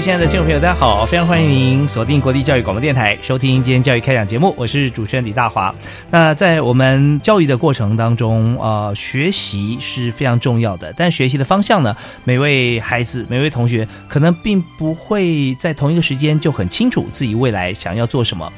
亲爱的听众朋友，大家好！非常欢迎您锁定国立教育广播电台，收听今天教育开讲节目。我是主持人李大华。那在我们教育的过程当中，呃，学习是非常重要的。但学习的方向呢，每位孩子、每位同学可能并不会在同一个时间就很清楚自己未来想要做什么。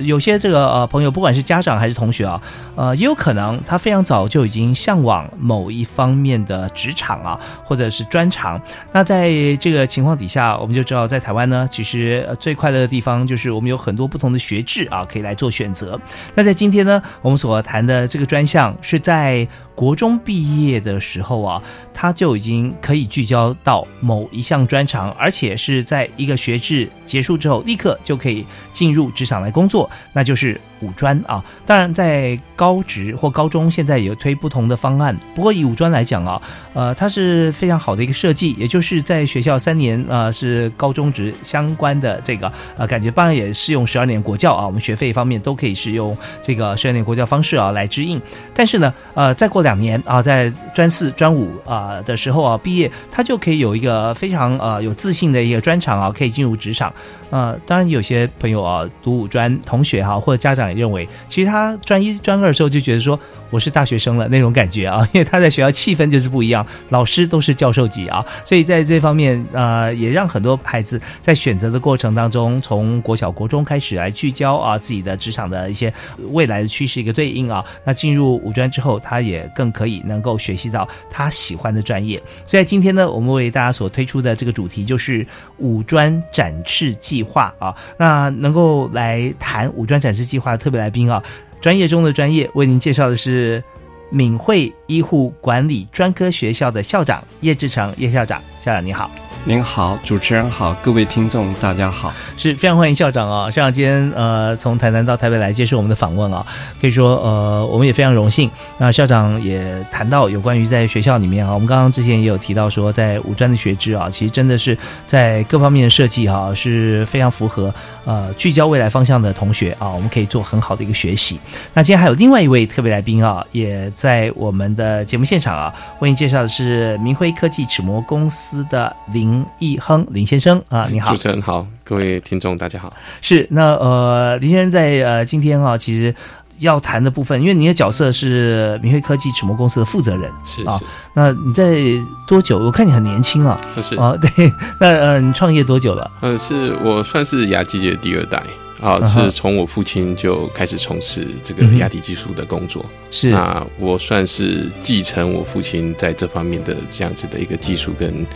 有些这个呃朋友，不管是家长还是同学啊，呃，也有可能他非常早就已经向往某一方面的职场啊，或者是专长。那在这个情况底下，我们就知道，在台湾呢，其实最快乐的地方就是我们有很多不同的学制啊，可以来做选择。那在今天呢，我们所谈的这个专项是在。国中毕业的时候啊，他就已经可以聚焦到某一项专长，而且是在一个学制结束之后，立刻就可以进入职场来工作，那就是。五专啊，当然在高职或高中现在也有推不同的方案。不过以五专来讲啊，呃，它是非常好的一个设计，也就是在学校三年啊是高中职相关的这个呃感觉，当然也适用十二年国教啊，我们学费方面都可以是用这个十二年国教方式啊来支应。但是呢，呃，再过两两年啊，在专四、专五啊的时候啊毕业，他就可以有一个非常呃有自信的一个专长啊，可以进入职场。呃，当然有些朋友啊读五专同学哈或者家长也。认为，其实他专一、专二的时候就觉得说我是大学生了那种感觉啊，因为他在学校气氛就是不一样，老师都是教授级啊，所以在这方面呃，也让很多孩子在选择的过程当中，从国小、国中开始来聚焦啊自己的职场的一些未来的趋势一个对应啊。那进入五专之后，他也更可以能够学习到他喜欢的专业。所以今天呢，我们为大家所推出的这个主题就是五专展示计划啊，那能够来谈五专展示计划。的特别来宾啊，专业中的专业，为您介绍的是敏慧医护管理专科学校的校长叶志成叶校长，校长你好。您好，主持人好，各位听众大家好，是非常欢迎校长啊！校长今天呃从台南到台北来接受我们的访问啊，可以说呃我们也非常荣幸。那校长也谈到有关于在学校里面啊，我们刚刚之前也有提到说，在五专的学制啊，其实真的是在各方面的设计哈是非常符合呃聚焦未来方向的同学啊，我们可以做很好的一个学习。那今天还有另外一位特别来宾啊，也在我们的节目现场啊，为您介绍的是明辉科技齿模公司的林。林义亨林先生啊，你好，主持人好，各位听众大家好。是那呃，林先生在呃今天啊，其实要谈的部分，因为你的角色是明辉科技齿模公司的负责人，是啊。那你在多久？我看你很年轻啊，是啊，对。那呃，你创业多久了？呃，是我算是牙机界的第二代。啊，是从我父亲就开始从事这个牙体技术的工作，是那我算是继承我父亲在这方面的这样子的一个技术跟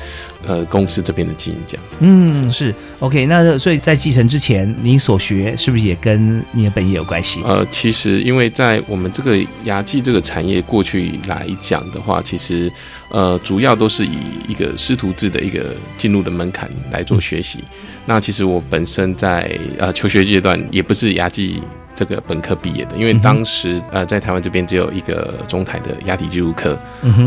呃公司这边的经营这样子。嗯，是 OK。那所以在继承之前，你所学是不是也跟你的本业有关系？呃，其实因为在我们这个牙技这个产业过去来讲的话，其实呃主要都是以一个师徒制的一个进入的门槛来做学习。那其实我本身在呃求学阶段也不是牙技。这个本科毕业的，因为当时呃在台湾这边只有一个中台的牙体技术科，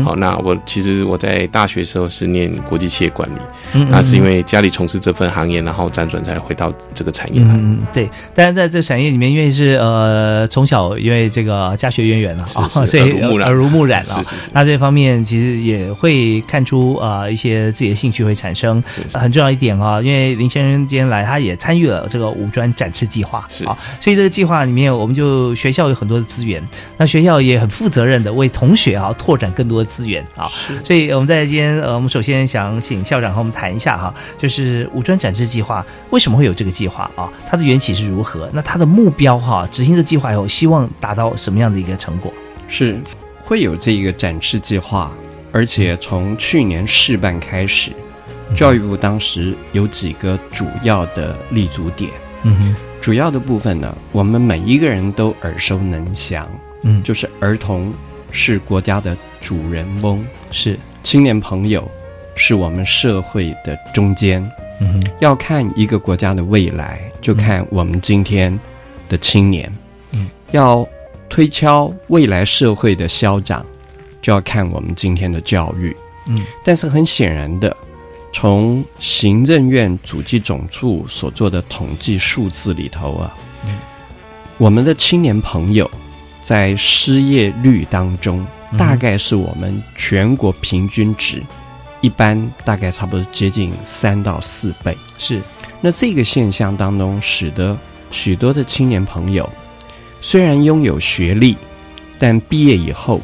好，那我其实我在大学时候是念国际企业管理，那是因为家里从事这份行业，然后辗转才回到这个产业来。嗯，对。但是在这产业里面，因为是呃从小因为这个家学渊源了啊，所以耳濡目染了。那这方面其实也会看出啊一些自己的兴趣会产生。很重要一点啊，因为林先生今天来，他也参与了这个五专展翅计划，是啊，所以这个计划。划里面，我们就学校有很多的资源，那学校也很负责任的为同学啊拓展更多的资源啊。所以我们在今天呃，我们首先想请校长和我们谈一下哈，就是五专展示计划为什么会有这个计划啊？它的缘起是如何？那它的目标哈，执行的计划以后，希望达到什么样的一个成果？是会有这个展示计划，而且从去年试办开始，教育部当时有几个主要的立足点。嗯哼，主要的部分呢，我们每一个人都耳熟能详，嗯，就是儿童是国家的主人翁，是青年朋友是我们社会的中间。嗯哼，要看一个国家的未来，就看我们今天的青年。嗯，要推敲未来社会的消长，就要看我们今天的教育。嗯，但是很显然的，从行政院主计总处所做的统计数字里头啊，嗯。我们的青年朋友在失业率当中，大概是我们全国平均值，一般大概差不多接近三到四倍。是，那这个现象当中，使得许多的青年朋友虽然拥有学历，但毕业以后，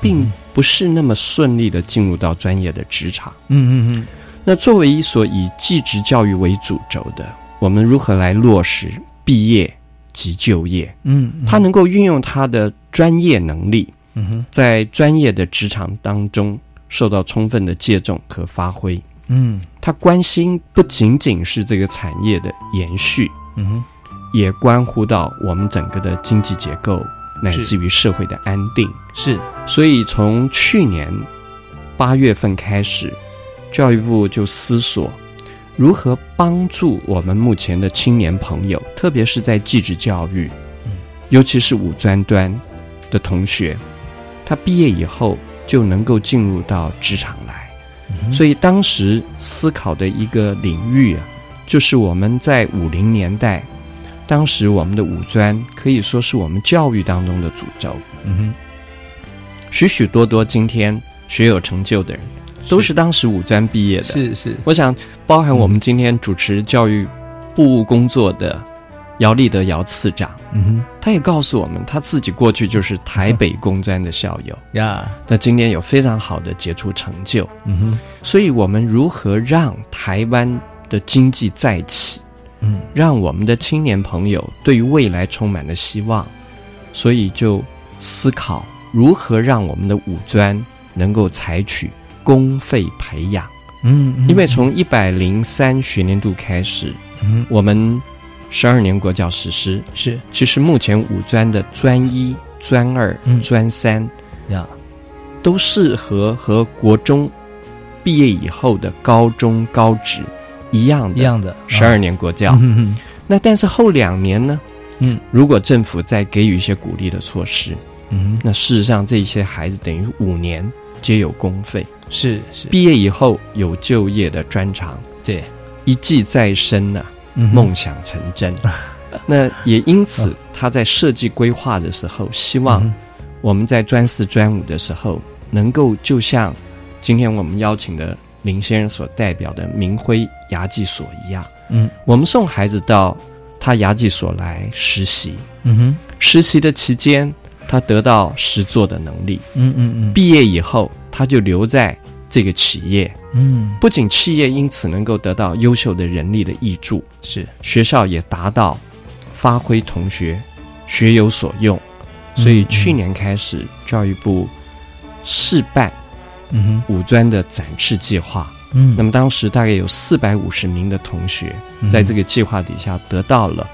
并不是那么顺利的进入到专业的职场。嗯嗯嗯，那作为一所以技职教育为主轴的，我们如何来落实毕业及就业？嗯，他能够运用他的专业能力，嗯哼，在专业的职场当中受到充分的借重和发挥。嗯他关心不仅仅是这个产业的延续，嗯哼，也关乎到我们整个的经济结构，乃至于社会的安定。是，所以从去年八月份开始，教育部就思索如何帮助我们目前的青年朋友，特别是在技职教育，尤其是五专端的同学，他毕业以后就能够进入到职场来。所以当时思考的一个领域啊，就是我们在五零年代，当时我们的五专可以说是我们教育当中的主轴。嗯哼许许多多今天学有成就的人，都是当时五专毕业的。是是，我想包含我们今天主持教育部务工作的姚立德姚次长，嗯哼，他也告诉我们，他自己过去就是台北工专的校友，呀，那今天有非常好的杰出成就。嗯哼，所以，我们如何让台湾的经济再起，嗯让我们的青年朋友对于未来充满了希望？所以就思考如何让我们的五专能够采取公费培养，嗯，嗯。因为从一百零三学年度开始，嗯。我们十二年国教实施，是。其实目前五专的专一、专二嗯、专三呀，都适合和国中毕业以后的高中、高职一样的一样的十二年国教。嗯嗯。那但是后两年呢？嗯。如果政府再给予一些鼓励的措施，嗯，那事实上这些孩子等于五年皆有公费，是是，毕业以后有就业的专长，对，一技在身呐、嗯梦想成真。那也因此，他在设计规划的时候，希望嗯我们在专四、专五的时候，能够就像今天我们邀请的林先生所代表的明辉牙技所一样，嗯。我们送孩子到他牙技所来实习，嗯哼，实习的期间，他得到实做的能力，嗯嗯嗯，毕业以后，他就留在这个企业，嗯。不仅企业因此能够得到优秀的人力的益助，是，学校也达到发挥同学学有所用。所以嗯去年开始，教育部试办嗯哼，五专的展翅计划。嗯，那么当时大概有四百五十名的同学在这个计划底下得到了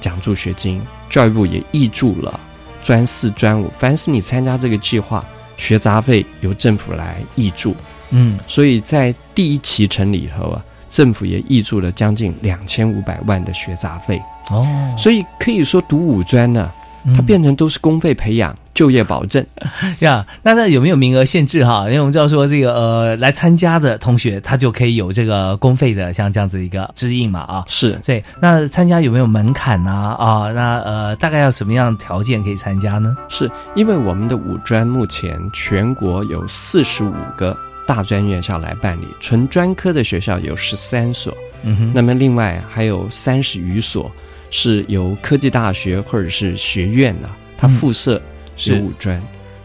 奖助学金，教育部也挹注了专四、专五，凡是你参加这个计划，学杂费由政府来挹注。嗯所以在第一期程里头啊，政府也挹注了将近两千五百万的学杂费。哦，所以可以说读五专呢、它嗯变成都是公费培养、就业保证。呀，那那有没有名额限制哈？因为我们知道说这个呃，来参加的同学他就可以有这个公费的像这样子一个指引嘛啊。是对，那参加有没有门槛呢、啊？那呃，大概要什么样的条件可以参加呢？是，因为我们的五专目前全国有四十五个大专院校来办理，纯专科的学校有十三所，嗯哼，那么另外还有三十余所是由科技大学或者是学院啊，它嗯附设有是。五专。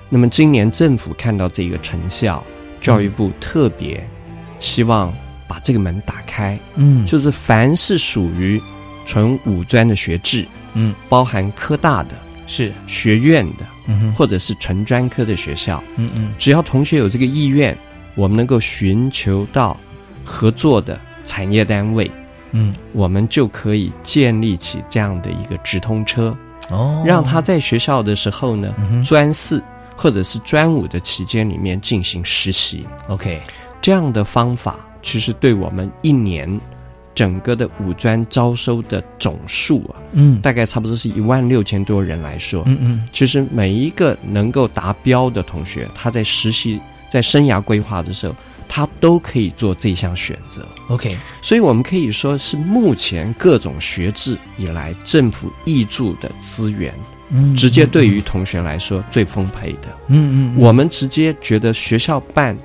那么今年政府看到这个成效，教育部特别希望把这个门打开，嗯。就是凡是属于纯五专的学制，嗯。包含科大的、是。学院的，嗯哼。或者是纯专科的学校，嗯嗯。只要同学有这个意愿，我们能够寻求到合作的产业单位，嗯。我们就可以建立起这样的一个直通车，哦，让他在学校的时候呢，嗯专四或者是专五的期间里面进行实习。OK 这样的方法，其实对我们一年整个的五专招收的总数啊，嗯。大概差不多是一万六千多人来说，嗯嗯。其实每一个能够达标的同学，他在实习、在生涯规划的时候，他都可以做这项选择。OK 所以，我们可以说是目前各种学制以来政府挹注的资源，嗯直接对于同学来说最丰沛的。嗯嗯我们直接觉得学校办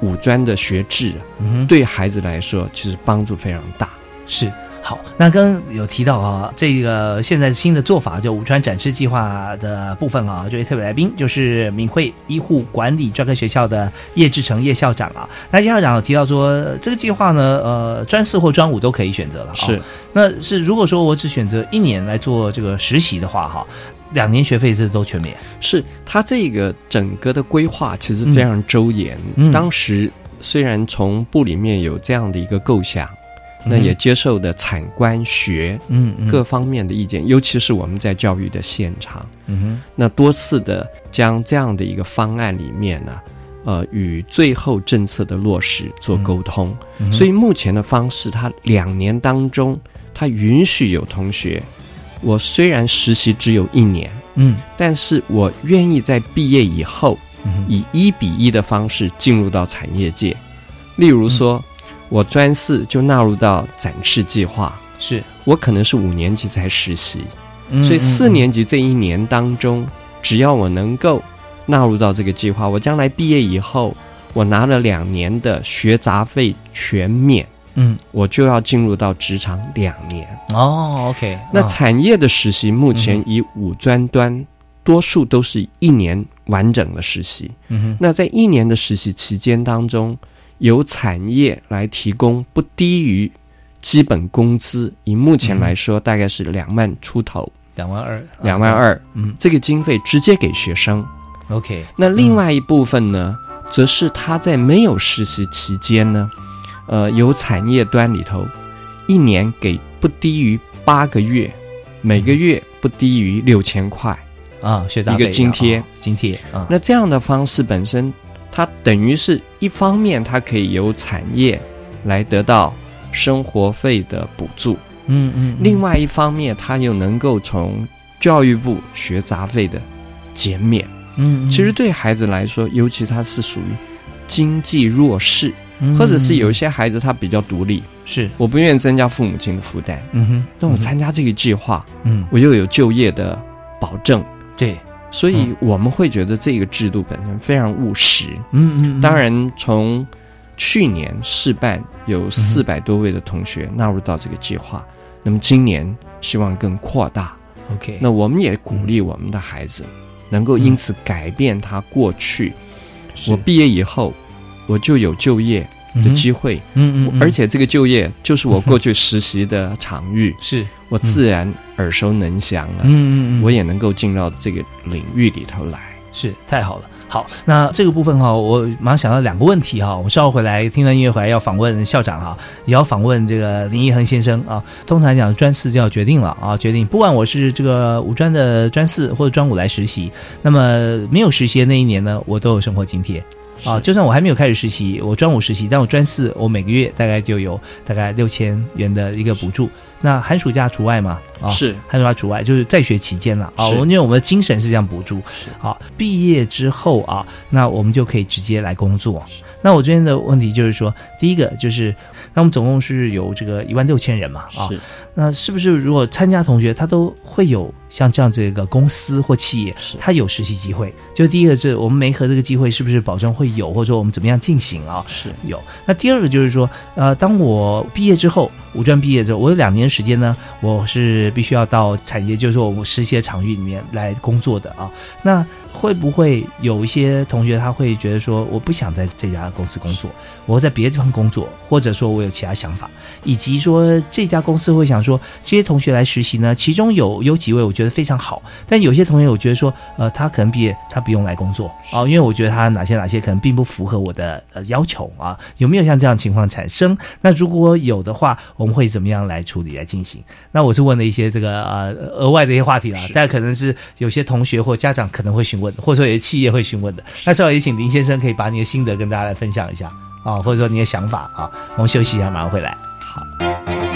五专的学制啊，嗯对孩子来说其实帮助非常大。是好，那刚刚有提到啊，这个现在新的做法，就武川展示计划的部分啊，这位特别来宾就是闽会医护管理专科学校的叶志成叶校长啊。那叶校长有提到说，这个计划呢，呃，专四或专五都可以选择了、啊。是，那是如果说我只选择一年来做这个实习的话，哈，两年学费是都全免。是他这个整个的规划其实非常周延。嗯当时虽然从部里面有这样的一个构想，那也接受的产官学嗯嗯。各方面的意见，尤其是我们在教育的现场，嗯那多次的将这样的一个方案里面呢，呃，与最后政策的落实做沟通。哼，所以目前的方式，它两年当中，它允许有同学，我虽然实习只有一年，嗯。但是我愿意在毕业以后，嗯以一比一的方式进入到产业界。例如说，我专四就纳入到展翅计划，是，我可能是五年级才实习，嗯所以四嗯。年级这一年当中，只要我能够纳入到这个计划，我将来毕业以后，我拿了两年的学杂费全免，嗯。我就要进入到职场两年。哦，OK，那哦产业的实习目前以五专端，多数都是一年完整的实习。嗯哼。那在一年的实习期间当中，由产业来提供不低于基本工资，以目前来说大概是两万出头，两万二，两万二。嗯这个经费直接给学生。，OK，那另外一部分呢，则是他在没有实习期间呢，呃，由产业端里头一年给不低于八个月，每个月不低于六千块。啊，学杂一个津贴啊津贴啊，那这样的方式本身，它等于是一方面，它可以由产业来得到生活费的补助；嗯嗯，另外一方面，它又能够从教育部学杂费的减免。嗯，嗯。其实对孩子来说，尤其他是属于经济弱势，嗯或者是有一些孩子他比较独立，是，我不愿意增加父母亲的负担，嗯哼，那我参加这个计划，嗯，我又有就业的保证，对，所以我们会觉得这个制度本身非常务实。嗯嗯，当然，从去年试办有四百多位的同学纳入到这个计划，那么今年希望更扩大。OK，那我们也鼓励我们的孩子能够因此改变他过去，是。我毕业以后我就有就业的机会，嗯嗯嗯，而且这个就业就是我过去实习的场域，是，我自然耳熟能详了，嗯嗯嗯，我也能够进到这个领域里头来。是太好了。好，那这个部分哈，我马上想到两个问题哈。我稍后回来听完音乐回来要访问校长哈，也要访问这个林一恒先生啊。通常来讲，专四就要决定了啊，决定不管我是这个五专的专四或者专五来实习，那么没有实习的那一年呢，我都有生活津贴。啊，就算我还没有开始实习，我专五实习，但我专四，我每个月大概就有大概六千元的一个补助。那寒暑假除外嘛？啊，是寒暑假除外，就是在学期间了啊。是因为我们的精神是这样补助。是好，毕业之后啊，那我们就可以直接来工作。那我这边的问题就是说，第一个就是，那我们总共是有这个一万六千人嘛啊，是那是不是如果参加同学他都会有像这样子一个公司或企业，是他有实习机会？就第一个是我们媒合这个机会是不是保证会有，或者说我们怎么样进行啊？是有。那第二个就是说，呃，当我毕业之后五专毕业之后，我有两年时间呢，我是必须要到产业，就是说我们实习的场域里面来工作的啊。那会不会有一些同学他会觉得说，我不想在这家公司工作，我在别的地方工作，或者说我有其他想法，以及说这家公司会想说，这些同学来实习呢，其中有有几位我觉得非常好，但有些同学我觉得说，呃，他可能毕业他不用来工作啊，因为我觉得他哪些哪些可能并不符合我的呃要求啊，有没有像这样的情况产生？那如果有的话，我们会怎么样来处理来进行？那我是问了一些这个呃额外的一些话题啦，大家可能是有些同学或家长可能会询问的，或者说有些企业会询问的。那稍后也请林先生可以把你的心得跟大家来分享一下啊，或者说你的想法啊。我们休息一下，马上回来。好。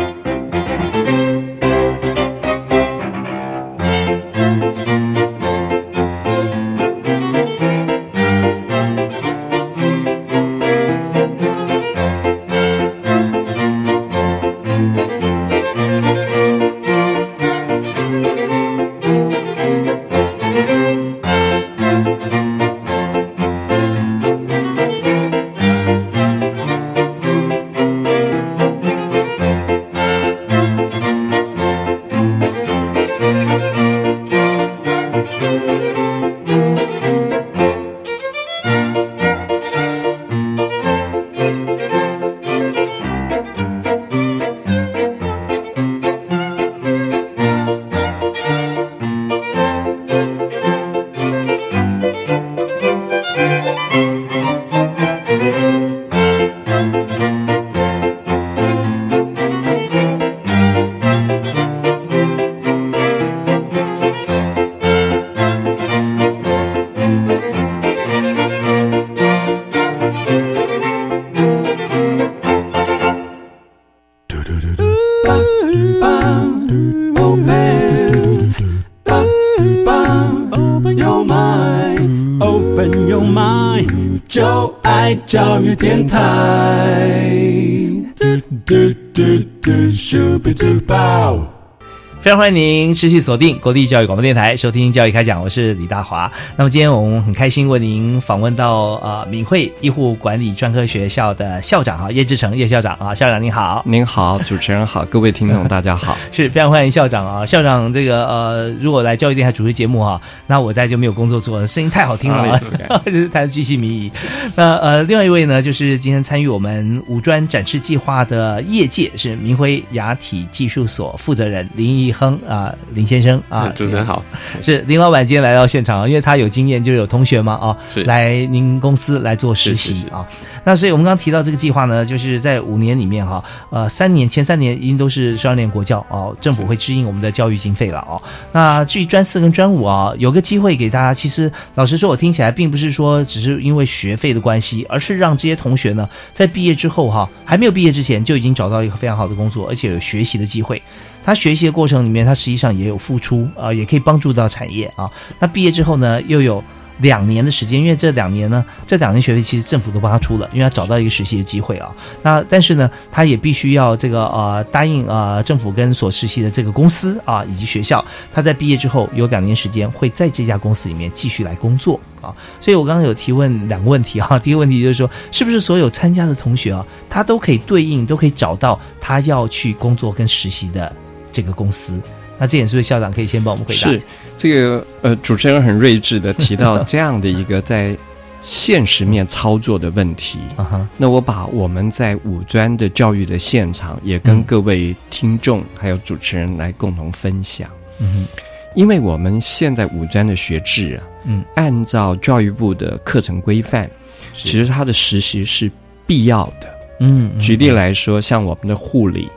常欢迎您持续锁定国立教育广播电台，收听教育开讲，我是李大华。那么今天我们很开心为您访问到呃敏慧医护管理专科学校的校长哈叶志成叶校长啊，校长您好，您好，主持人好，各位听众大家好，是非常欢迎校长啊，校长这个呃如果来教育电台主持节目哈，那我在就没有工作做了，声音太好听了啊，就是谈巨细靡遗。那呃另外一位呢，就是今天参与我们五专展示计划的业界是明辉牙体技术所负责人林义。亨啊，林先生啊，主持人好，是林老板今天来到现场，因为他有经验，就有同学嘛啊，是来您公司来做实习啊。那所以我们刚刚提到这个计划呢，就是在五年里面哈，呃，三年前三年一定都是十二年国教哦，政府会支应我们的教育经费了哦。那至于专四跟专五啊，有个机会给大家，其实老实说，我听起来并不是说只是因为学费的关系，而是让这些同学呢，在毕业之后哈，还没有毕业之前就已经找到一个非常好的工作，而且有学习的机会。他学习的过程里面，他实际上也有付出啊，也可以帮助到产业啊。那毕业之后呢，又有两年的时间，因为这两年呢，这两年学费其实政府都帮他出了，因为他找到一个实习的机会啊。那但是呢，他也必须要这个呃答应呃政府跟所实习的这个公司啊以及学校，他在毕业之后有两年时间会在这家公司里面继续来工作啊。所以我刚刚有提问两个问题哈，第一个问题就是说，是不是所有参加的同学啊，他都可以对应，都可以找到他要去工作跟实习的。这个公司，那这点是不是校长可以先帮我们回答？是这个呃，主持人很睿智的提到这样的一个在现实面操作的问题啊哈。那我把我们在五专的教育的现场，也跟各位听众还有主持人来共同分享。嗯哼，因为我们现在五专的学制啊，嗯，按照教育部的课程规范，其实它的实习是必要的。嗯，举例来说，像我们的护理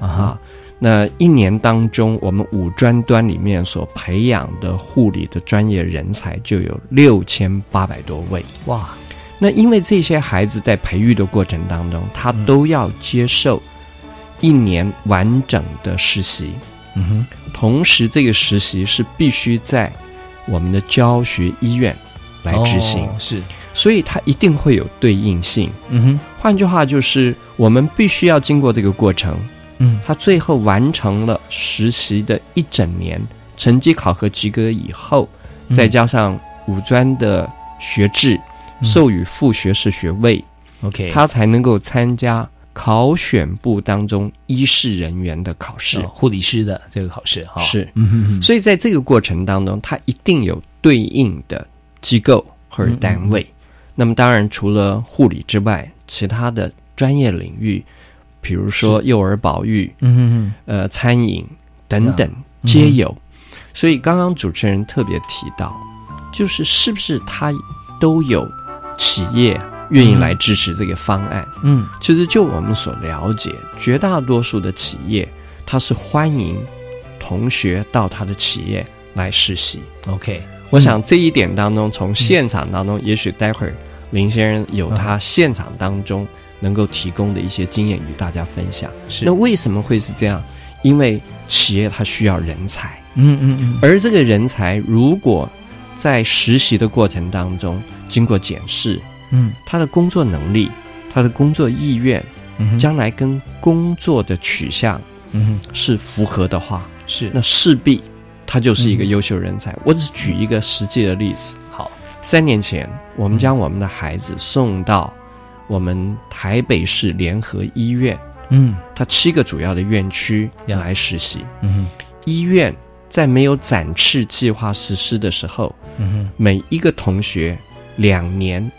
啊。那一年当中，我们五专端里面所培养的护理的专业人才就有六千八百多位哇！那因为这些孩子在培育的过程当中，他都要接受一年完整的实习，嗯哼，同时这个实习是必须在我们的教学医院来执行，是，所以它一定会有对应性，嗯哼。换句话就是，我们必须要经过这个过程。嗯，他最后完成了实习的一整年，成绩考核及格以后，再加上五专的学制，授予副学士学位，OK，他才能够参加考选部当中医事人员的考试，哦护理师的这个考试哈，是。嗯哼哼，所以在这个过程当中，他一定有对应的机构或者单位。那么当然，除了护理之外，其他的专业领域，比如说幼儿保育、嗯呃餐饮等等皆有。所以刚刚主持人特别提到，就是是不是他都有企业愿意来支持这个方案？嗯。其实就我们所了解，绝大多数的企业，他是欢迎同学到他的企业来实习。，OK，我想这一点当中，从现场当中，也许待会儿林先生有他现场当中能够提供的一些经验与大家分享。是。那为什么会是这样？因为企业它需要人才，嗯嗯嗯，而这个人才如果在实习的过程当中经过检视，嗯。他的工作能力、他的工作意愿，嗯，将来跟工作的取向嗯是符合的话，是。那势必他就是一个嗯优秀人才。我只举一个实际的例子。好，三年前，我们将我们的孩子送到我们台北市联合医院，嗯。它七个主要的院区呀。来实习。嗯哼。医院在没有展翅计划实施的时候，嗯哼，每一个同学两年，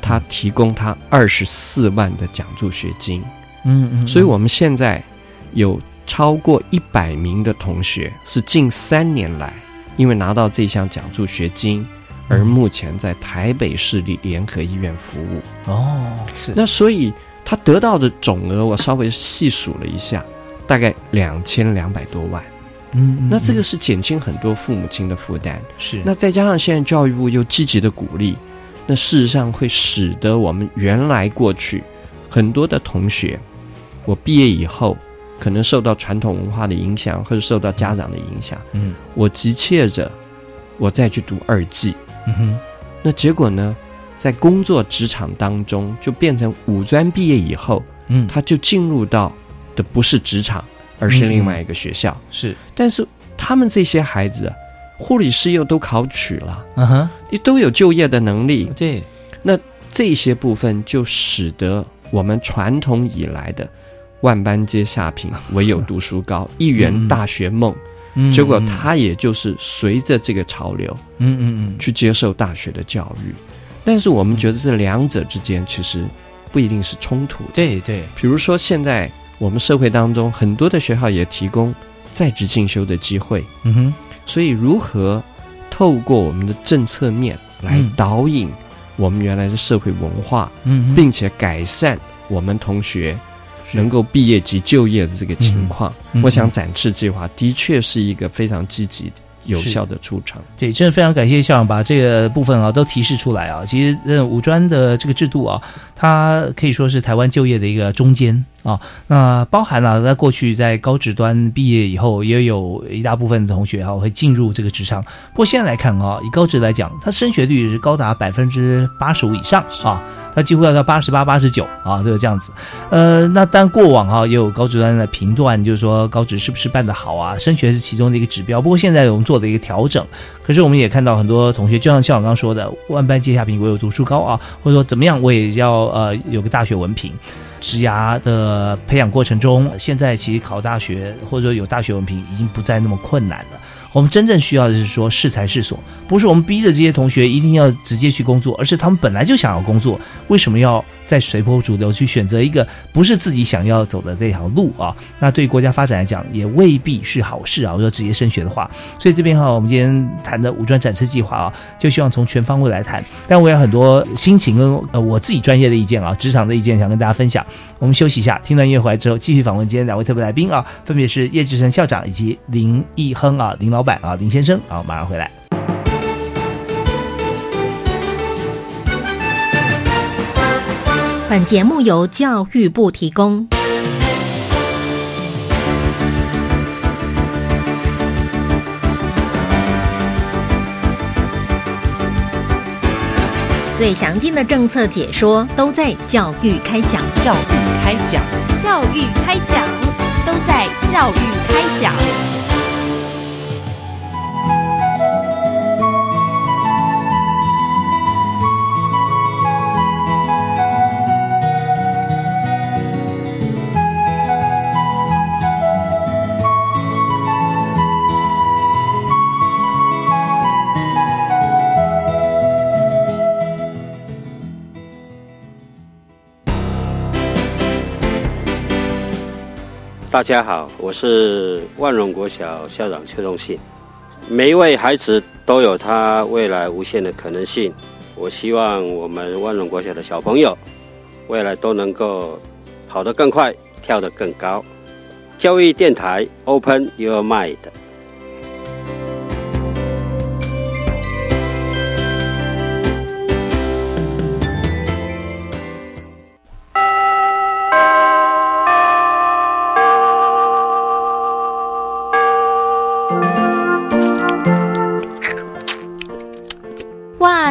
他提供他二十四万的奖助学金。嗯嗯，所以我们现在有超过一百名的同学是近三年来，因为拿到这项奖助学金，而目前在台北市立联合医院服务。哦是那所以他得到的总额，我稍微细数了一下，大概两千两百多万。嗯，嗯那这个嗯是减轻很多父母亲的负担。是那再加上现在教育部又积极的鼓励，那事实上会使得我们原来过去很多的同学，我毕业以后可能受到传统文化的影响，或者受到家长的影响，嗯我急切着我再去读二技，嗯哼那结果呢，在工作职场当中就变成五专毕业以后，嗯，他就进入到的不是职场，而是另外一个学校。是但是他们这些孩子啊，护理师又都考取了。嗯哼也都有就业的能力，对那这些部分就使得我们传统以来的万般皆下品，唯有读书高，一圆大学梦。嗯结果他也就是随着这个潮流嗯嗯嗯。去接受大学的教育，但是我们觉得这两者之间其实不一定是冲突的。对对。比如说，现在我们社会当中很多的学校也提供在职进修的机会，嗯哼。所以如何透过我们的政策面来嗯。导引我们原来的社会文化，嗯并且改善我们同学能够毕业及就业的这个情况，嗯我想展翅计划的确是一个非常积极、有效的出场。对，真的非常感谢校长把这个部分啊都提示出来啊。其实，呃，五专的这个制度啊，它可以说是台湾就业的一个中间啊。那包含了、在过去在高职端毕业以后，也有一大部分的同学哈、会进入这个职场。不过现在来看啊，以高职来讲，它升学率是高达百分之八十五以上啊。它几乎要到八十八、八十九啊，就是这样子。呃，那但过往哈、也有高职端的评断，就是说高职是不是办得好啊？升学是其中的一个指标。不过现在我们做的一个调整，可是我们也看到很多同学，就像校长刚说的，万般皆下品，唯有读书高啊，或者说怎么样，我也要呃有个大学文凭。职涯的培养过程中，现在其实考大学或者说有大学文凭已经不再那么困难了。我们真正需要的是说适才适所，不是我们逼着这些同学一定要直接去工作，而是他们本来就想要工作，为什么要在随波逐流去选择一个不是自己想要走的这条路啊？那对国家发展来讲，也未必是好事啊。我说直接升学的话，所以这边哈，我们今天谈的五专展示计划啊，就希望从全方位来谈。但我有很多心情跟呃我自己专业的意见啊，职场的意见想跟大家分享。我们休息一下，听段音乐回来之后，继续访问今天两位特别来宾啊，分别是叶志成校长以及林义亨啊，林老板啊，林先生啊，马上回来。本节目由教育部提供。最详尽的政策解说都在教育开讲，教育开讲，教育开讲，都在教育开讲。大家好，我是万荣国小校长邱忠信。每一位孩子都有他未来无限的可能性。我希望我们万荣国小的小朋友，未来都能够跑得更快，跳得更高。教育电台，Open Your Mind。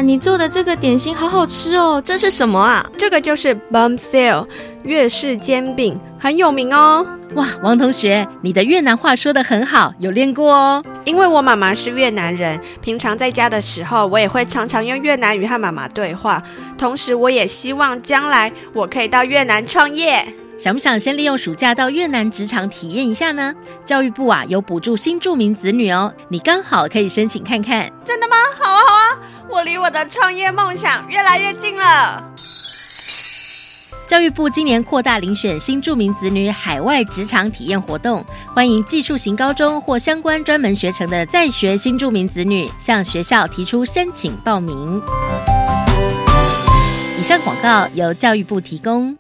你做的这个点心好好吃哦！这是什么啊？这个就是 Bum Sale 越式煎饼，很有名哦。哇，王同学，你的越南话说的很好，有练过哦。因为我妈妈是越南人，平常在家的时候，我也会常常用越南语和妈妈对话。同时，我也希望将来我可以到越南创业。想不想先利用暑假到越南职场体验一下呢？教育部啊有补助新住民子女哦，你刚好可以申请看看。真的吗？好啊，好啊，我离我的创业梦想越来越近了。教育部今年扩大遴选新著名子女海外职场体验活动，欢迎技术型高中或相关专门学程的在学新著名子女向学校提出申请报名。以上广告由教育部提供。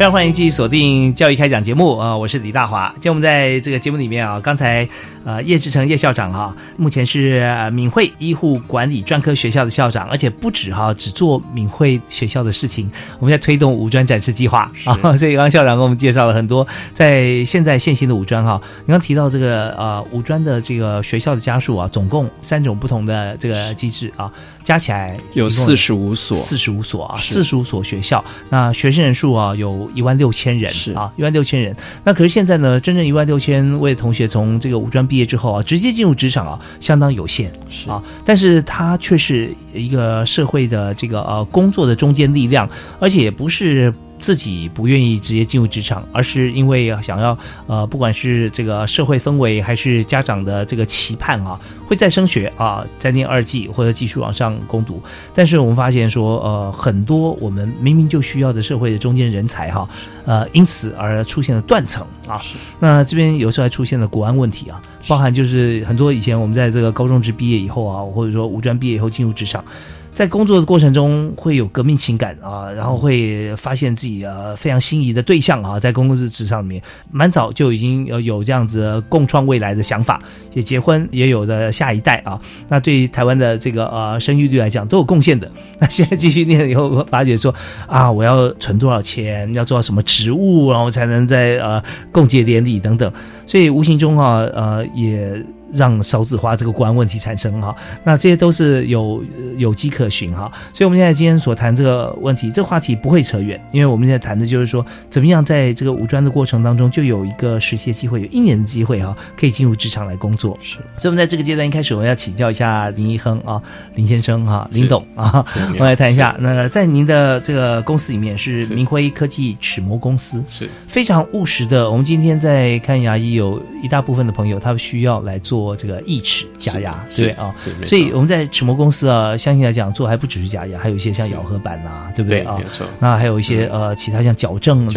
非常欢迎继续锁定教育开讲节目啊、我是李大华。今天我们在这个节目里面啊，刚才呃叶志成叶校长哈、目前是呃敏慧医护管理专科学校的校长，而且不止哈、只做敏慧学校的事情，我们在推动五专展示计划。啊，所以刚刚校长跟我们介绍了很多在现在现行的五专哈、你刚提到这个呃五专的这个学校的家数啊，总共三种不同的这个机制啊，加起来有四十五所四十五所啊，是四十五所学校，那学生人数啊有一万六千人是啊，一万六千人。那可是现在呢，真正一万六千位同学从这个五专毕业之后啊，直接进入职场啊，相当有限是啊。但是它却是一个社会的这个呃工作的中坚力量，而且也不是。自己不愿意直接进入职场，而是因为想要呃，不管是这个社会氛围还是家长的这个期盼啊，会再升学啊，再念二技或者继续往上攻读。但是我们发现说，呃，很多我们明明就需要的社会的中间人才哈，呃，因此而出现了断层啊。那这边有时候还出现了国安问题啊，包含就是很多以前我们在这个高中职毕业以后啊，或者说五专毕业以后进入职场。在工作的过程中会有革命情感啊，然后会发现自己呃非常心仪的对象啊，在公共职场里面，蛮早就已经有有这样子共创未来的想法，也结婚，也有的下一代啊。那对于台湾的这个呃生育率来讲都有贡献的。那现在继续念以后，发觉说啊，我要存多少钱，要做到什么职务，然后才能在呃共结连理等等，所以无形中啊呃也。让少子化这个国安问题产生哈，那这些都是有有迹可循哈，所以我们现在今天所谈这个问题，这个话题不会扯远，因为我们现在谈的就是说，怎么样在这个五专的过程当中，就有一个实习的机会，有一年的机会哈，可以进入职场来工作。是，所以我们在这个阶段一开始，我们要请教一下林一亨啊，林先生哈，是林董啊，我们来谈一下。那在您的这个公司里面是是明辉科技齿模公司，是非常务实的。我们今天在看牙医，有一大部分的朋友，他们需要来做这个义齿假牙，对不对啊所以我们在齿模公司啊，相信来讲做还不只是假牙，还有一些像咬合板啊，对不对啊没？错那还有一些呃其他像矫正的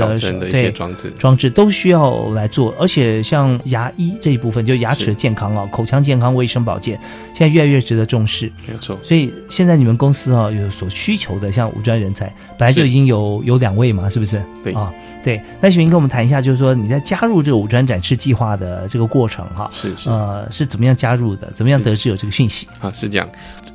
一对些装置，装置都需要来做，而且像牙医这一部分，就牙齿的健康啊、口腔健康、卫生保健，现在越来越值得重视。没错。所以现在你们公司啊有所需求的，像五专人才，本来就已经有有两位嘛，是不是？对啊，对。那许明跟我们谈一下，就是说你在加入这个五专展示计划的这个过程哈，是是呃，是怎么样加入的？怎么样得知有这个讯息？啊，是这样，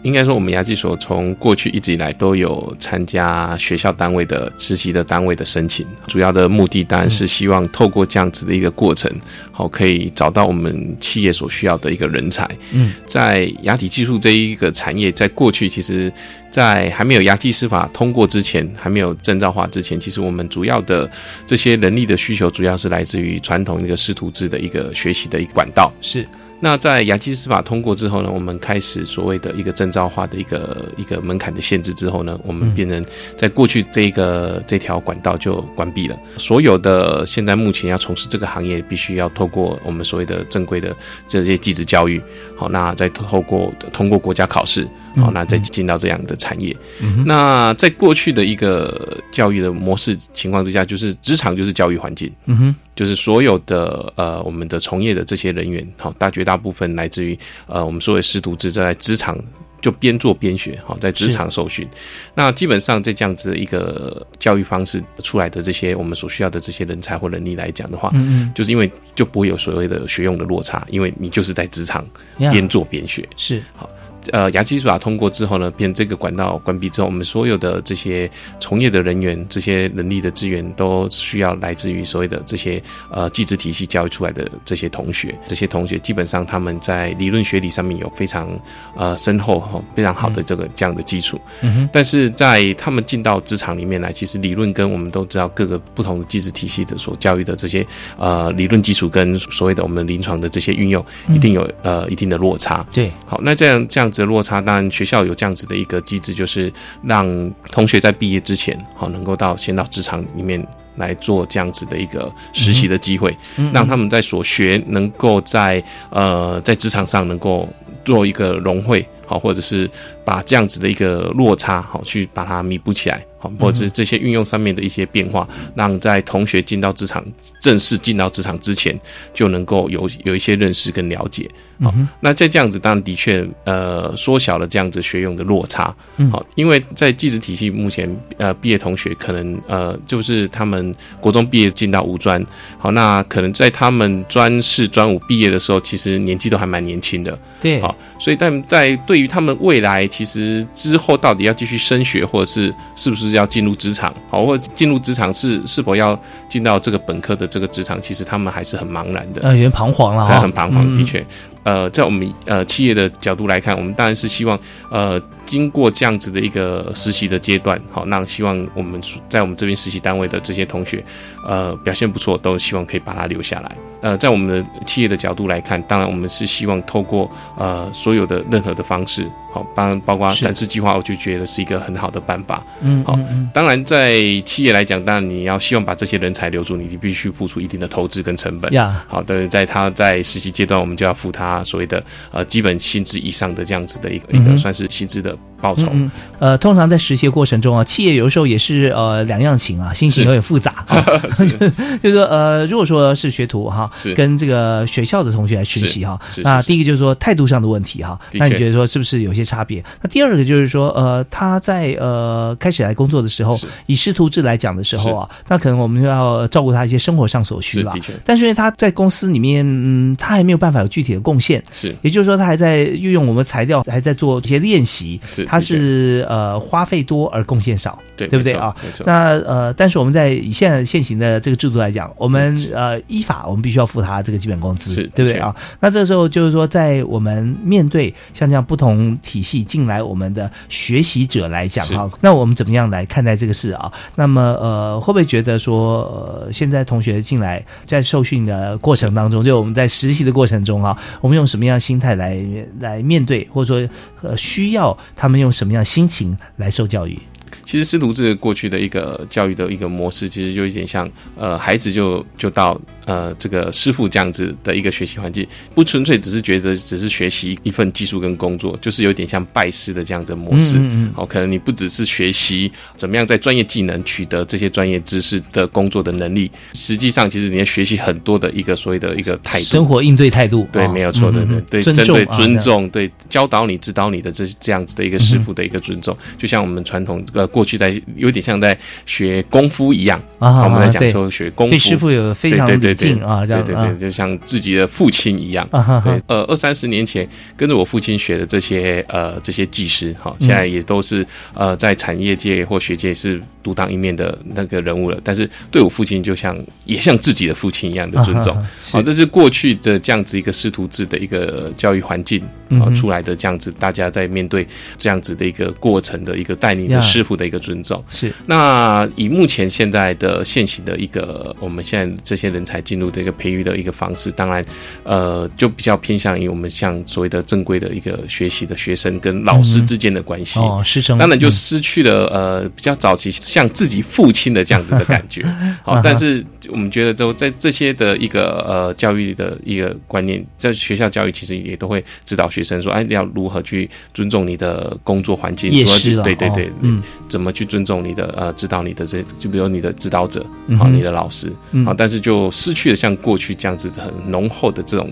应该说我们牙技所从过去一直以来都有参加学校单位的实习的单位的申请，主要的目的当然是希望透过这样子的一个过程，好可以找到我们企业所需要的一个人才。嗯，在牙体技术这一个产业，在过去其实，在还没有牙技师法通过之前，还没有证照化之前，其实我们主要的这些人力的需求，主要是来自于传统那个师徒制的一个学习的一个管道。是。那在牙技师法通过之后呢，我们开始所谓的一个证照化的一个一个门槛的限制之后呢，我们变成在过去这个这条管道就关闭了。所有的现在目前要从事这个行业，必须要透过我们所谓的正规的这些技职教育，好，那再透过通过国家考试，好，那再进到这样的产业。那在过去的一个教育的模式情况之下，就是职场就是教育环境，嗯哼，就是所有的呃我们的从业的这些人员，好，大绝大部分来自于呃我们所谓师徒制，在职场就边做边学，好，在职场受训。那基本上在这样子的一个教育方式出来的这些我们所需要的这些人才或能力来讲的话，嗯嗯就是因为就不会有所谓的学用的落差，因为你就是在职场边做边学。是好，呃，牙技术法通过之后呢，变这个管道关闭之后，我们所有的这些从业的人员、这些人力的资源，都需要来自于所谓的这些呃技职体系教育出来的这些同学。这些同学基本上他们在理论学理上面有非常呃深厚哈、非常好的这个这样的基础。嗯哼，但是在他们进到职场里面来，其实理论跟我们都知道各个不同的机制体系的所教育的这些呃理论基础跟所谓的我们临床的这些运用，一定有呃一定的落差。对，好，那这样这样子的落差，当然学校有这样子的一个机制，就是让同学在毕业之前，好能够到先到职场里面来做这样子的一个实习的机会，嗯让他们在所学能够在呃在职场上能够做一个融汇，好，或者是把这样子的一个落差，好去把它弥补起来。好，或者是这些运用上面的一些变化，让在同学进到职场正式进到职场之前，就能够有有一些认识跟了解。好，那在这样子，当然的确呃缩小了这样子学用的落差。嗯好，因为在技职体系目前呃毕业同学可能呃就是他们国中毕业进到五专，好，那可能在他们专四专五毕业的时候，其实年纪都还蛮年轻的。对，好，所以但在对于他们未来，其实之后到底要继续升学，或者是是不是要进入职场，好，或者进入职场是是否要进到这个本科的这个职场，其实他们还是很茫然的。呃，有点彷徨了哈，很彷徨，嗯的确。呃，在我们呃企业的角度来看，我们当然是希望呃经过这样子的一个实习的阶段，好，那希望我们在我们这边实习单位的这些同学，呃表现不错，都希望可以把他留下来。呃，在我们的企业的角度来看，当然我们是希望透过呃所有的任何的方式，好，当然包括展示计划，我就觉得是一个很好的办法。嗯，好嗯嗯当然，在企业来讲，当然你要希望把这些人才留住，你必须付出一定的投资跟成本。呀，好的，在他在实习阶段，我们就要付他所谓的呃基本薪资以上的这样子的一个、一个算是薪资的报酬。嗯嗯，呃，通常在实习过程中啊，企业有时候也是呃两样情啊，心情有点复杂。啊 就是说呃，如果说是学徒哈是，跟这个学校的同学来实习哈那第一个就是说态度上的问题哈，那你觉得说是不是有些差别？那第二个就是说呃，他在呃开始来工作的时候，以师徒制来讲的时候啊，那可能我们就要照顾他一些生活上所需吧。但是因为他在公司里面，嗯，他还没有办法有具体的贡献，是也就是说，他还在运用我们材料，还在做一些练习。是的确是呃花费多而贡献少，对对不对啊？那呃，但是我们在以现在现行的这个制度来讲，我们呃依法我们必须要付他这个基本工资，对不对啊？那这时候就是说，在我们面对像这样不同体系进来我们的学习者来讲哈，那我们怎么样来看待这个事啊？那么呃，会不会觉得说呃，现在同学进来在受训的过程当中，就我们在实习的过程中啊，我们用什么样的心态来来面对，或者说呃需要他们用什么样的心情来受教育？其实师徒制过去的一个教育的一个模式，其实就有点像呃孩子就就到呃这个师傅这样子的一个学习环境，不纯粹只是觉得只是学习一份技术跟工作，就是有点像拜师的这样的模式。嗯好，可能你不只是学习怎么样在专业技能取得这些专业知识的工作的能力，实际上其实你要学习很多的一个所谓的一个态度，生活应对态度，对，哦没有错，对嗯嗯。对对，尊针对尊重，对教导你、指导你的这这样子的一个师傅的一个尊重，就像我们传统这呃过去在有点像在学功夫一样啊我们在讲说学功夫，对师傅有非常敬啊这样啊对对对，就像自己的父亲一样。对，呃，二三十年前跟着我父亲学的这些呃这些技师，哈，现在也都是呃在产业界或学界是独当一面的那个人物了。但是对我父亲就像也像自己的父亲一样的尊重。好，这是过去的这样子一个师徒制的一个教育环境啊出来的这样子，大家在面对这样子的一个过程的一个带领的呀。师傅的一个尊重。是那以目前现在的现行的一个我们现在这些人才进入的一个培育的一个方式，当然，呃，就比较偏向于我们像所谓的正规的一个学习的学生跟老师之间的关系。哦师生当然就嗯失去了呃比较早期像自己父亲的这样子的感觉。好但是我们觉得就在这些的一个呃教育的一个观念，在学校教育其实也都会指导学生说，哎，要如何去尊重你的工作环境，如何去业师了哦对对对，嗯，怎么去尊重你的呃指导你的这，就比如你的指导者，嗯哼好，你的老师，嗯好，但是就失去了像过去这样子很浓厚的这种。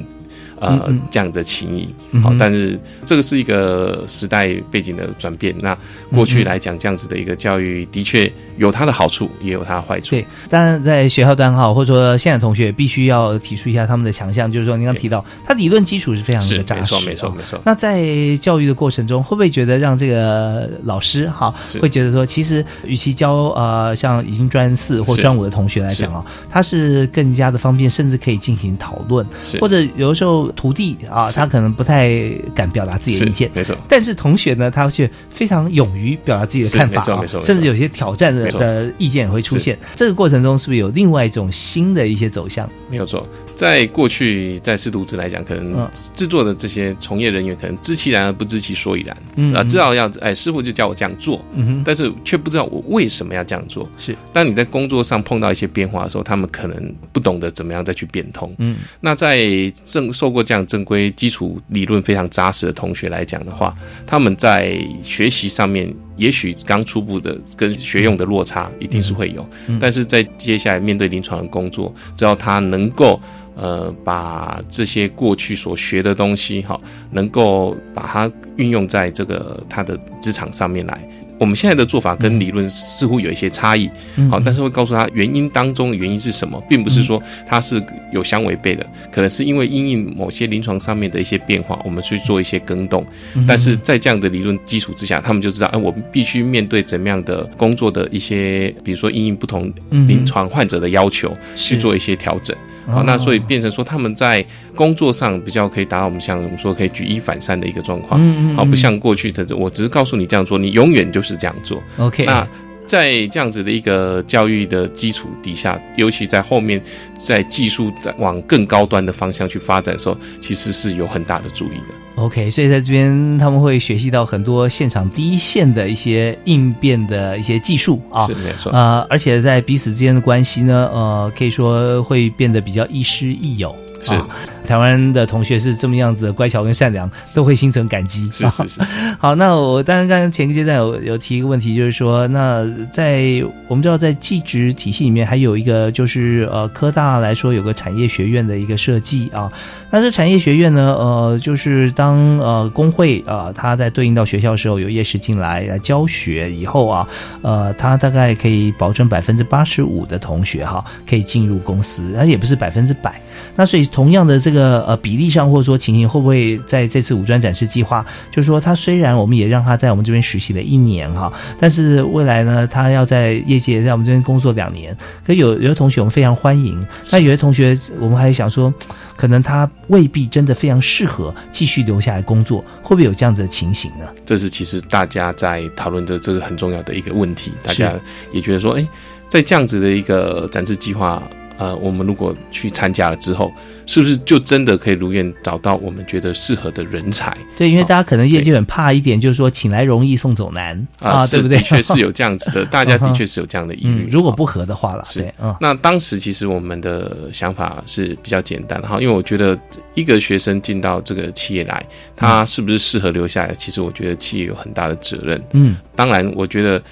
呃嗯嗯，这样的情谊，好但是这个是一个时代背景的转变。那过去来讲，这样子的一个教育的确有它的好处，也有它的坏处。对，当然在学校端哈，或者说现在同学必须要提出一下他们的强项，就是说您刚提到，他理论基础是非常的扎实，没错，没错，啊没错。那在教育的过程中，会不会觉得让这个老师哈会觉得说，其实与其教呃像已经专四或专五的同学来讲啊，他是更加的方便，甚至可以进行讨论，是。或者有的时候徒弟啊，他可能不太敢表达自己的意见，没错，但是同学呢，他却非常勇于表达自己的看法没错甚至有些挑战的的意见也会出现。这个过程中是不是有另外一种新的一些走向？没有错。在过去，在师徒制来讲，可能嗯。制作的这些从业人员可能知其然而不知其所以然，啊，嗯。啊知道要哎，师傅就叫我这样做，嗯哼，但是却不知道我为什么要这样做。是，当你在工作上碰到一些变化的时候，他们可能不懂得怎么样再去变通。嗯，那在正受过这样正规基础理论非常扎实的同学来讲的话，他们在学习上面，也许刚初步的跟学用的落差一定是会有，嗯但是在接下来面对临床的工作，只要他能够。呃，把这些过去所学的东西，哈，能够把它运用在这个他的职场上面来。我们现在的做法跟理论似乎有一些差异，嗯好，但是会告诉他原因当中原因是什么，并不是说它是有相违背的，可能是因为因应某些临床上面的一些变化，我们去做一些更动。嗯但是在这样的理论基础之下，他们就知道，哎，我们必须面对怎么样的工作的一些，比如说因应不同嗯临床患者的要求去做一些调整。好，哦那所以变成说他们在工作上比较可以达到我们像我们说可以举一反三的一个状况。嗯嗯好，不嗯像过去的，我只是告诉你这样做，你永远就是这样做。OK，那在这样子的一个教育的基础底下，尤其在后面在技术在往更高端的方向去发展的时候，其实是有很大的注意的。OK，所以在这边他们会学习到很多现场第一线的一些应变的一些技术啊是，没错。呃，而且在彼此之间的关系呢，呃，可以说会变得比较亦师亦友。是啊台湾的同学是这么样子的乖巧跟善良，都会心存感激。是是是，好，那我当然刚刚前个阶段有有提一个问题，就是说，那在我们知道在技职体系里面，还有一个就是呃科大来说有个产业学院的一个设计啊。那这产业学院呢，呃，就是当呃工会啊、呃，它在对应到学校的时候，有夜市进来来教学以后啊，呃，它大概可以保证百分之八十五的同学哈可以进入公司，那也不是百分之百。那所以同样的这个呃比例上，或者说情形，会不会在这次五专展示计划，就是说他虽然我们也让他在我们这边实习了一年哈，但是未来呢，他要在业界在我们这边工作两年。可有有的同学我们非常欢迎，那有的同学我们还想说，可能他未必真的非常适合继续留下来工作，会不会有这样子的情形呢？这是其实大家在讨论的这个很重要的一个问题，大家也觉得说，哎，在这样子的一个展示计划。呃，我们如果去参加了之后，是不是就真的可以如愿找到我们觉得适合的人才？对，因为大家可能业界很怕一点，就是说请来容易送走难啊，对不对？的确是有这样子的，大家的确是有这样的疑虑。嗯、如果不合的话了，是那当时其实我们的想法是比较简单哈，因为我觉得一个学生进到这个企业来，他是不是适合留下来，其实我觉得企业有很大的责任。嗯，当然，我觉得。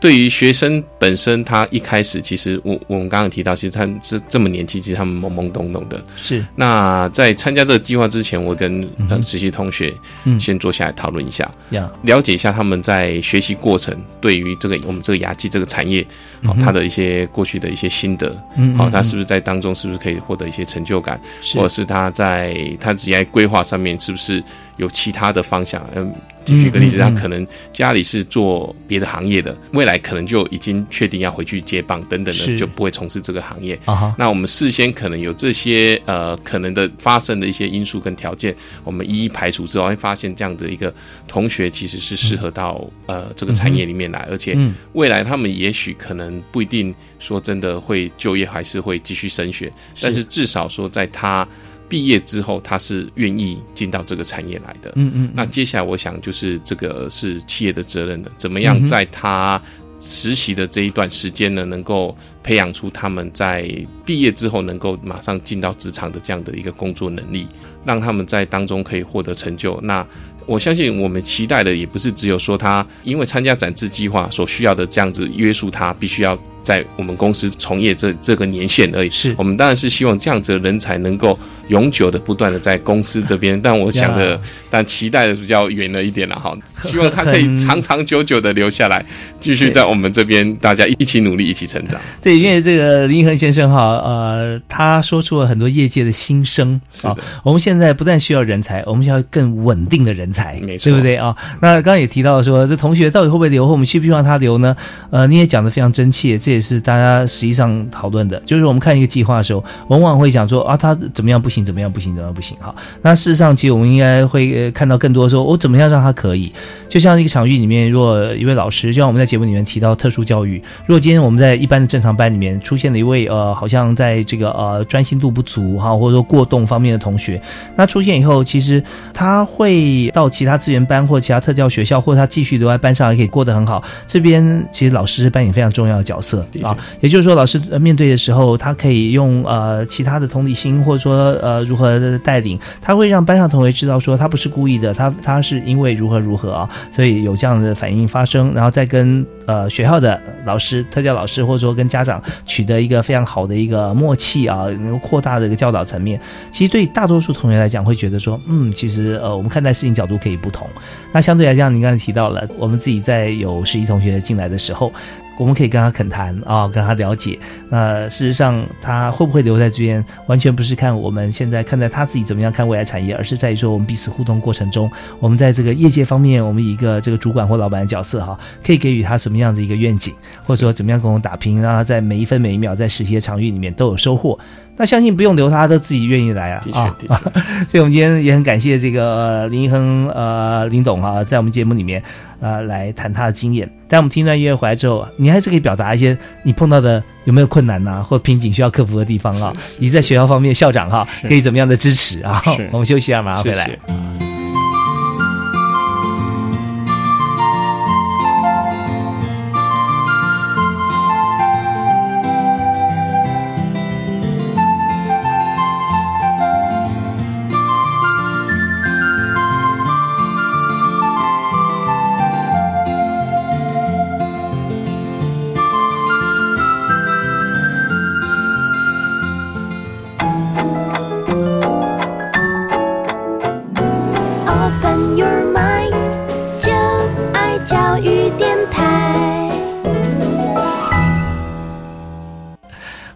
对于学生本身，他一开始其实我我们刚刚提到，其实他是这么年轻，其实他们懵懵懂懂的。是。那在参加这个计划之前，我跟实习同学嗯。先坐下来讨论一下，呀，了解一下他们在学习过程对于这个我们这个牙技这个产业，好、嗯哼。他的一些过去的一些心得，好、他是不是在当中是不是可以获得一些成就感，是。或者是他在他职业规划上面是不是有其他的方向？嗯，举个例子，他可能家里是做别的行业的，未来可能就已经确定要回去接棒等等的，就不会从事这个行业。啊，那我们事先可能有这些呃可能的发生的一些因素跟条件，我们一一排除之后，会发现这样的一个同学其实是适合到、呃这个产业里面来，而且嗯未来他们也许可能不一定说真的会就业，还是会继续升学，但是至少说在他毕业之后，他是愿意进到这个产业来的。嗯嗯，那接下来我想就是这个是企业的责任了，怎么样在他实习的这一段时间呢，能够培养出他们在毕业之后能够马上进到职场的这样的一个工作能力，让他们在当中可以获得成就。那我相信我们期待的也不是只有说他因为参加展翅计划所需要的这样子约束他必须要在我们公司从业这这个年限而已。是我们当然是希望这样子的人才能够永久的不断的在公司这边，但我想的，但期待的比较远了一点了哈，希望他可以长长久久的留下来，继续在我们这边大家一起努力，一起成长。对，因为这个林一恒先生哈，呃，他说出了很多业界的心声啊。我们现在不但需要人才，我们需要更稳定的人才，没错对不对啊？那刚刚也提到说，这同学到底会不会留，或我们需不需要他留呢？呃，你也讲的非常真切，这也是大家实际上讨论的。就是我们看一个计划的时候，往往会讲说啊，他怎么样不行，怎么样不行，怎么样不行哈。那事实上，其实我们应该会呃看到更多说，我怎么样让他可以。就像一个场域里面，如果一位老师，就像我们在节目里面提到特殊教育，如果今天我们在一般的正常班里面出现了一位呃，好像在这个呃专心度不足哈，或者说过动方面的同学，那出现以后，其实他会到其他资源班或其他特教学校，或者他继续留在班上，也可以过得很好。这边其实老师是扮演非常重要的角色啊，也就是说，老师呃面对的时候，他可以用呃其他的同理心，或者说呃呃如何带领，他会让班上同学知道说他不是故意的，他他是因为如何如何啊，所以有这样的反应发生，然后再跟呃学校的老师、特教老师，或者说跟家长取得一个非常好的一个默契啊，能够扩大这个教导层面。其实对大多数同学来讲，会觉得说，嗯，其实呃我们看待事情角度可以不同。那相对来讲，您刚才提到了，我们自己在有实习同学进来的时候。我们可以跟他恳谈啊，跟他了解。那事实上，他会不会留在这边，完全不是看我们现在看待他自己怎么样看未来产业，而是在于说我们彼此互动过程中，我们在这个业界方面，我们以一个这个主管或老板的角色哈，可以给予他什么样的一个愿景，或者说怎么样跟我们打拼，让他在每一分每一秒在实习的场域里面都有收获。那相信不用留他，都自己愿意来啊！的确啊的确 所以我们今天也很感谢这个、呃林一恒呃林董啊、在我们节目里面呃来谈他的经验。但我们听段音乐回来之后，你还是可以表达一些你碰到的有没有困难呐、或瓶颈需要克服的地方啊？你在学校方面，校长哈、可以怎么样的支持啊？我们休息一下，马上回来。谢谢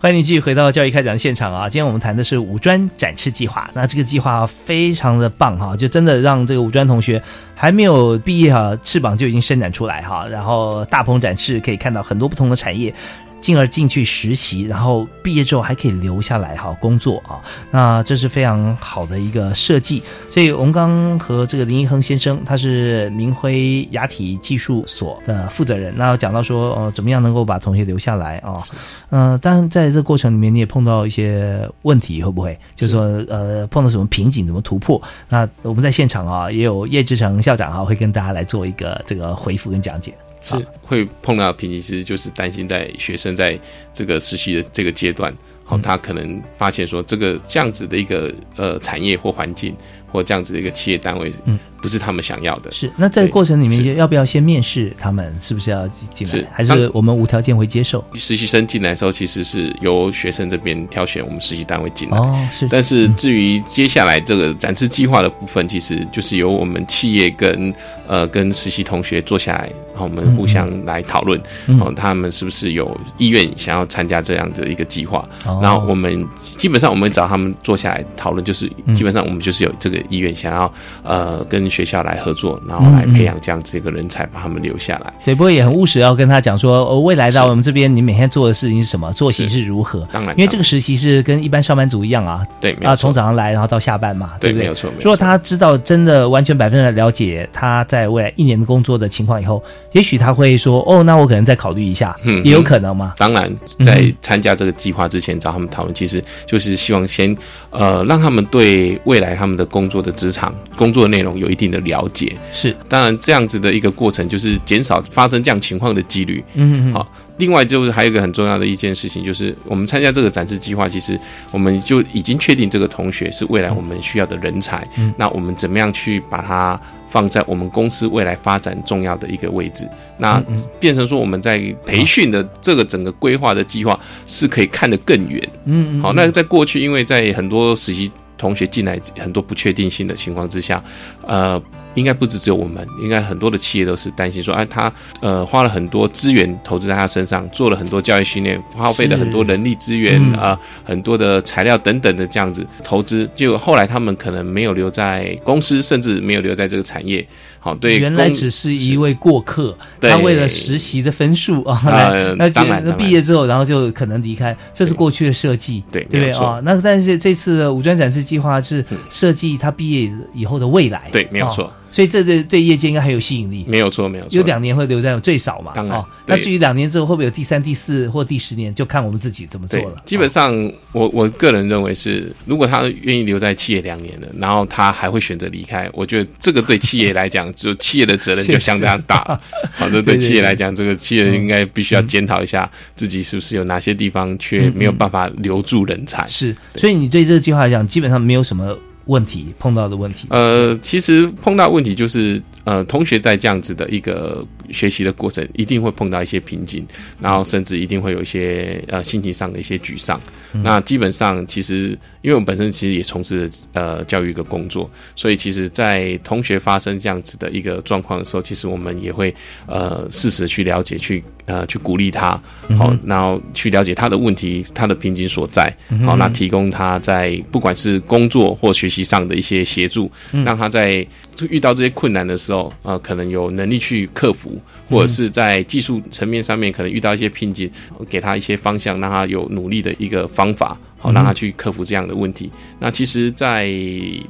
欢迎你继续回到教育开讲的现场啊！今天我们谈的是五专展翅计划，那这个计划非常的棒哈，就真的让这个五专同学还没有毕业哈，翅膀就已经伸展出来哈，然后大鹏展翅，可以看到很多不同的产业。进而进去实习，然后毕业之后还可以留下来哈工作啊，那这是非常好的一个设计。所以我们刚和这个林一亨先生，他是明辉牙体技术所的负责人，那讲到说呃怎么样能够把同学留下来啊，嗯、当然在这个过程里面你也碰到一些问题，会不会？就是说呃碰到什么瓶颈，怎么突破？那我们在现场啊也有叶志成校长哈会跟大家来做一个这个回复跟讲解。是。会碰到的瓶颈，其实就是担心在学生在这个实习的这个阶段，好、他可能发现说这个这样子的一个呃产业或环境或这样子的一个企业单位，嗯，不是他们想要的。是，那在对过程里面是要不要先面试他们？是不是要进来是？还是我们无条件会接受？实习生进来的时候，其实是由学生这边挑选我们实习单位进来。哦，是，但是至于接下来这个展示计划的部分，其实就是由我们企业跟呃跟实习同学坐下来，然后我们互相来讨论，嗯哦，他们是不是有意愿想要参加这样的一个计划？哦然后我们基本上我们找他们坐下来讨论，就是嗯基本上我们就是有这个意愿想要呃跟学校来合作，然后来培养这样子一个人才，把他们留下来。对，不过也很务实，要跟他讲说，哦，未来到我们这边，你每天做的事情是什么，作息是如何？当然因为这个实习是跟一般上班族一样啊，对，没有啊，错从早上来，然后到下班嘛，对不对？没有错没有错如果他知道真的完全百分之百了解他在未来一年的工作的情况以后，也许他会说，哦，那我可能再考虑一下，嗯也有可能嘛。当然，在参加这个计划之前找他们讨论，其实就是希望先呃让他们对未来他们的工作的职场工作内容有一定的了解。是，当然这样子的一个过程，就是减少发生这样情况的几率。嗯嗯嗯好。另外就是还有一个很重要的一件事情，就是我们参加这个展示计划，其实我们就已经确定这个同学是未来我们需要的人才。嗯那我们怎么样去把它放在我们公司未来发展重要的一个位置？那嗯变成说我们在培训的这个整个规划的计划是可以看得更远。嗯嗯，好，那在过去，因为在很多实习同学进来很多不确定性的情况之下，呃，应该不止只有我们，应该很多的企业都是担心说，哎、他呃花了很多资源投资在他身上，做了很多教育训练，耗费了很多人力资源嗯啊、呃很多的材料等等的这样子投资，结果后来他们可能没有留在公司，甚至没有留在这个产业。好，对，原来只是一位过客，他为了实习的分数啊，呃那当然那毕业之后，然后就可能离开，这是过去的设计，对对啊？那但是这次的五专展示计划是设计他毕业以后的未来，对没有错哦所以这对对业界应该很有吸引力。没有错，没有错，有两年会留在最少嘛？当然哦，那至于两年之后会不会有第三、第四或第十年，就看我们自己怎么做了。，基本上我我个人认为是，如果他愿意留在企业两年的，然后他还会选择离开，我觉得这个对企业来讲，就企业的责任就相当大。好，这对 对对企业来讲，这个企业应该必须要检讨一下自己是不是有哪些地方却没有办法留住人才。是，所以你对这个计划来讲，基本上没有什么问题碰到的问题。呃，其实碰到问题就是，呃，同学在这样子的一个学习的过程，一定会碰到一些瓶颈，然后甚至一定会有一些呃心情上的一些沮丧。那基本上，其实因为我们本身其实也从事呃教育一个工作，所以其实，在同学发生这样子的一个状况的时候，其实我们也会呃适时去了解，去呃去鼓励他，好、然后去了解他的问题，他的瓶颈所在，好、那提供他在不管是工作或学习上的一些协助，让他在遇到这些困难的时候，呃，可能有能力去克服，或者是在技术层面上面可能遇到一些瓶颈，给他一些方向，让他有努力的一个方法。好，让他去克服这样的问题。那其实，在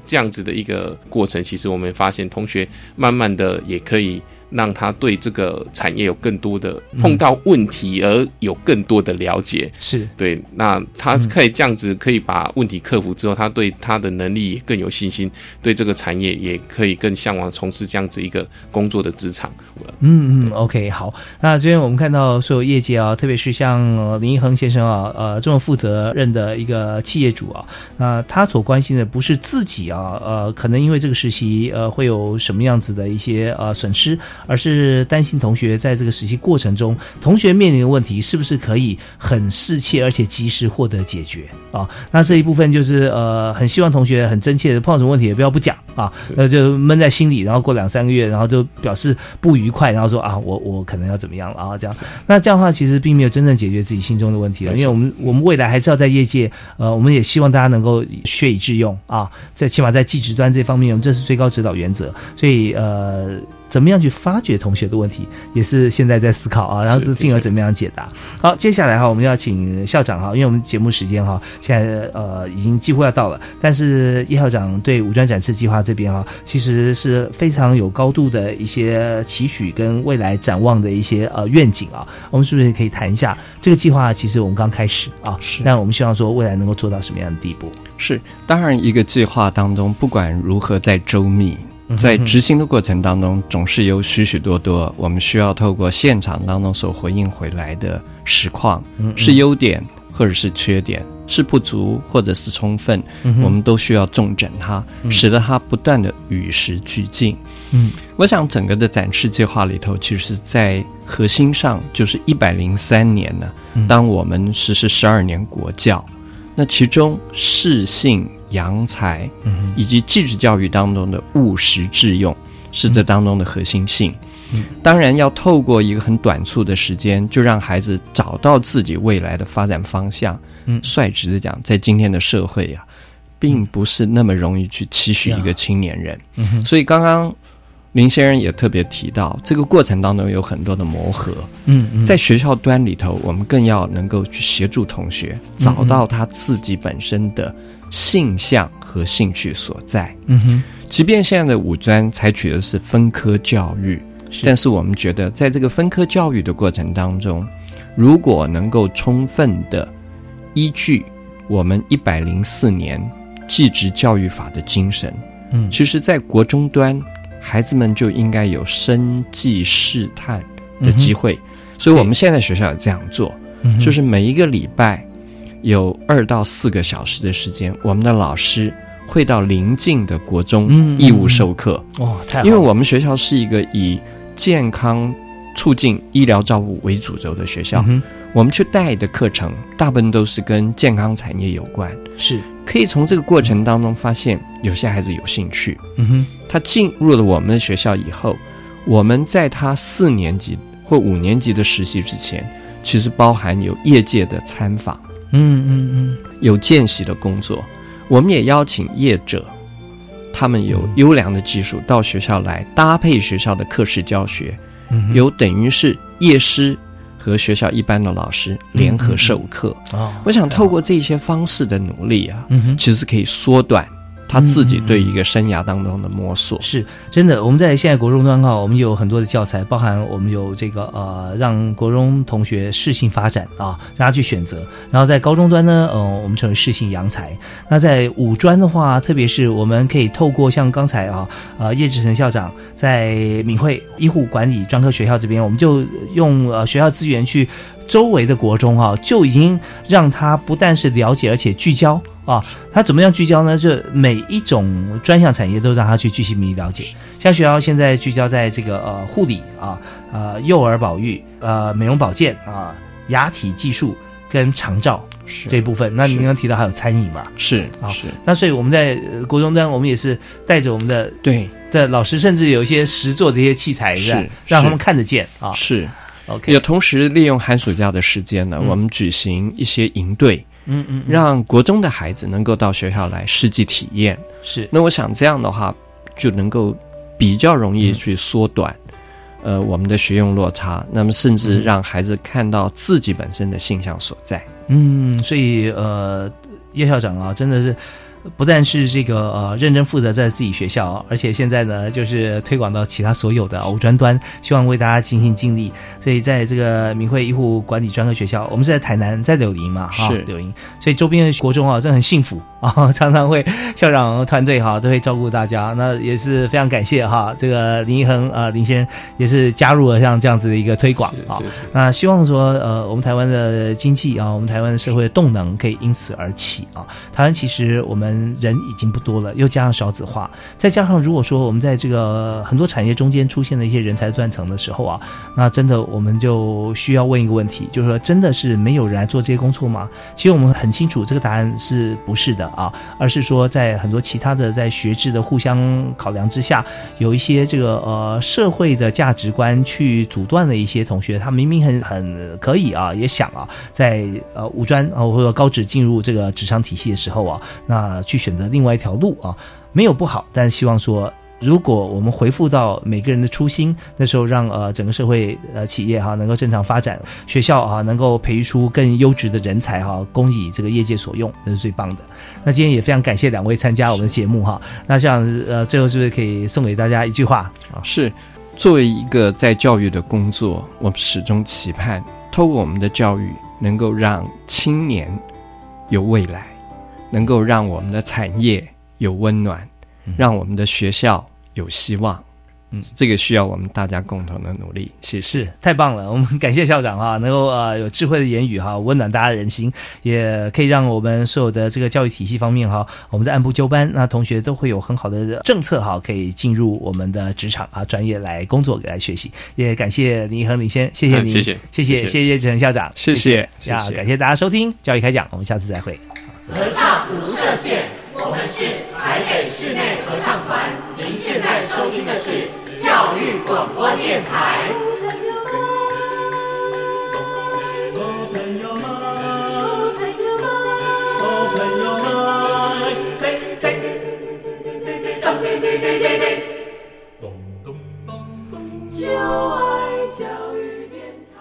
这样子的一个过程，其实我们发现同学慢慢的也可以让他对这个产业有更多的碰到问题而有更多的了解。是对，那他可以这样子，可以把问题克服之后，他对他的能力也更有信心，对这个产业也可以更向往从事这样子一个工作的职场。嗯嗯，OK，好。那这边我们看到所有业界啊，特别是像、呃林一恒先生啊，呃，这么负责任的一个企业主啊，那他所关心的不是自己啊，呃，可能因为这个实习呃会有什么样子的一些呃损失，而是担心同学在这个实习过程中，同学面临的问题是不是可以很适切而且及时获得解决啊？那这一部分就是呃，很希望同学很真切的碰到什么问题也不要不讲啊，那就闷在心里，然后过两三个月，然后就表示不愉快，然后说啊，我我可能要怎么样了啊？这样，那这样的话其实并没有真正解决自己心中的问题了，因为我们我们未来还是要在业界，呃，我们也希望大家能够学以致用啊，在起码在技职端这方面，我们这是最高指导原则，所以呃。怎么样去发掘同学的问题，也是现在在思考啊，然后是进而怎么样解答。好，接下来哈，我们要请校长哈，因为我们节目时间哈，现在呃已经几乎要到了，但是叶校长对五专展示计划这边哈，其实是非常有高度的一些期许跟未来展望的一些呃愿景啊，我们是不是可以谈一下这个计划？其实我们刚开始啊，是但我们希望说未来能够做到什么样的地步？是，当然一个计划当中，不管如何在周密，嗯在执行的过程当中，总是有许许多多我们需要透过现场当中所回应回来的实况，嗯是优点，或者是缺点，是不足或者是充分，我们都需要重整它，嗯。使得它不断的与时俱进。嗯，我想整个的展示计划里头，其实在核心上就是一百零三年呢，嗯。当我们实施十二年国教，那其中适性、扬才嗯以及继职教育当中的务实致用，是这当中的核心性。嗯当然，要透过一个很短促的时间，就让孩子找到自己未来的发展方向。嗯率直的讲，在今天的社会啊，并不是那么容易去期许一个青年人。嗯所以刚刚林先生也特别提到，这个过程当中有很多的磨合。嗯嗯在学校端里头，我们更要能够去协助同学找到他自己本身的性向和兴趣所在。嗯哼。即便现在的五专采取的是分科教育，但是我们觉得在这个分科教育的过程当中，如果能够充分的依据我们一百零四年继职教育法的精神，嗯。其实，在国中端，孩子们就应该有生计试探的机会。所以，我们现在学校也这样做，嗯就是每一个礼拜有二到四个小时的时间，我们的老师会到邻近的国中义务授课。哦，太好了，因为我们学校是一个以健康促进医疗照顾为主轴的学校，嗯我们去带的课程大部分都是跟健康产业有关，是。可以从这个过程当中发现有些孩子有兴趣，嗯哼。他进入了我们的学校以后，我们在他四年级或五年级的实习之前，其实包含有业界的参访，嗯嗯嗯。有见习的工作，我们也邀请业者，他们有优良的技术到学校来搭配学校的课时教学，嗯有等于是业师和学校一般的老师联合授课。哦，我想透过这些方式的努力啊，嗯。其实可以缩短他自己对一个生涯当中的摸索。是真的，我们在现在国中端哈，我们有很多的教材，包含我们有这个呃，让国中同学适性发展啊，让他去选择。然后在高中端呢，呃，我们称为适性扬才。那在五专的话，特别是我们可以透过像刚才啊，呃，叶志成校长在闽会医护管理专科学校这边，我们就用呃学校资源去周围的国中啊、就已经让他不但是了解，而且聚焦啊。他怎么样聚焦呢？就每一种专项产业都让他去具细迷了解。像学校现在聚焦在这个呃护理啊、呃幼儿保育、呃美容保健啊、牙体技术跟长照是这一部分。那您刚刚提到还有餐饮嘛？是啊是，那所以我们在呃国中端，我们也是带着我们的对的老师，甚至有一些实作的一些器材，是吧让他们看得见啊。是。OK，也同时利用寒暑假的时间呢，嗯我们举行一些营队，嗯嗯，嗯让国中的孩子能够到学校来实际体验。是那我想这样的话，就能够比较容易去缩短，呃，我们的学用落差。那么甚至让孩子看到自己本身的性向所在。嗯，所以呃，叶校长啊，真的是不但是这个呃认真负责在自己学校，而且现在呢，就是推广到其他所有的五专端，希望为大家尽心尽力。所以在这个明慧医护管理专科学校，我们是在台南，在柳林嘛，哈，柳林，所以周边的国中啊，真的很幸福啊，常常会校长团队哈都会照顾大家，那也是非常感谢哈，这个林一恒啊林先生也是加入了像这样子的一个推广啊。那希望说，呃，我们台湾的经济啊，我们台湾的社会的动能可以因此而起啊。台湾其实我们人已经不多了，又加上少子化，再加上如果说我们在这个很多产业中间出现了一些人才断层的时候啊，那真的我们就需要问一个问题，就是说真的是没有人来做这些工作吗？其实我们很清楚，这个答案是不是的啊？而是说在很多其他的在学制的互相考量之下，有一些这个呃社会的价值观去阻断了一些同学，他明明很很可以啊，也想啊，在呃五专啊或者高职进入这个职场体系的时候啊，那去选择另外一条路啊，没有不好，但希望说。如果我们回复到每个人的初心，那时候让呃整个社会呃企业哈、能够正常发展，学校啊能够培育出更优质的人才哈、供以这个业界所用，那是最棒的。那今天也非常感谢两位参加我们的节目哈。那这样呃最后是不是可以送给大家一句话啊？是，作为一个在教育的工作，我们始终期盼，透过我们的教育，能够让青年有未来，能够让我们的产业有温暖，让我们的学校有希望。嗯。这个需要我们大家共同的努力谢谢。太棒了我们感谢校长哈能够呃有智慧的言语哈温暖大家的人心也可以让我们所有的这个教育体系方面哈我们在按部就班那同学都会有很好的政策哈可以进入我们的职场啊专业来工作来学习。也感谢您和领先谢谢您谢谢谢谢谢志成校长谢谢啊感谢大家收听教育开讲我们下次再会。合唱无设限我们是台北市内广播电台。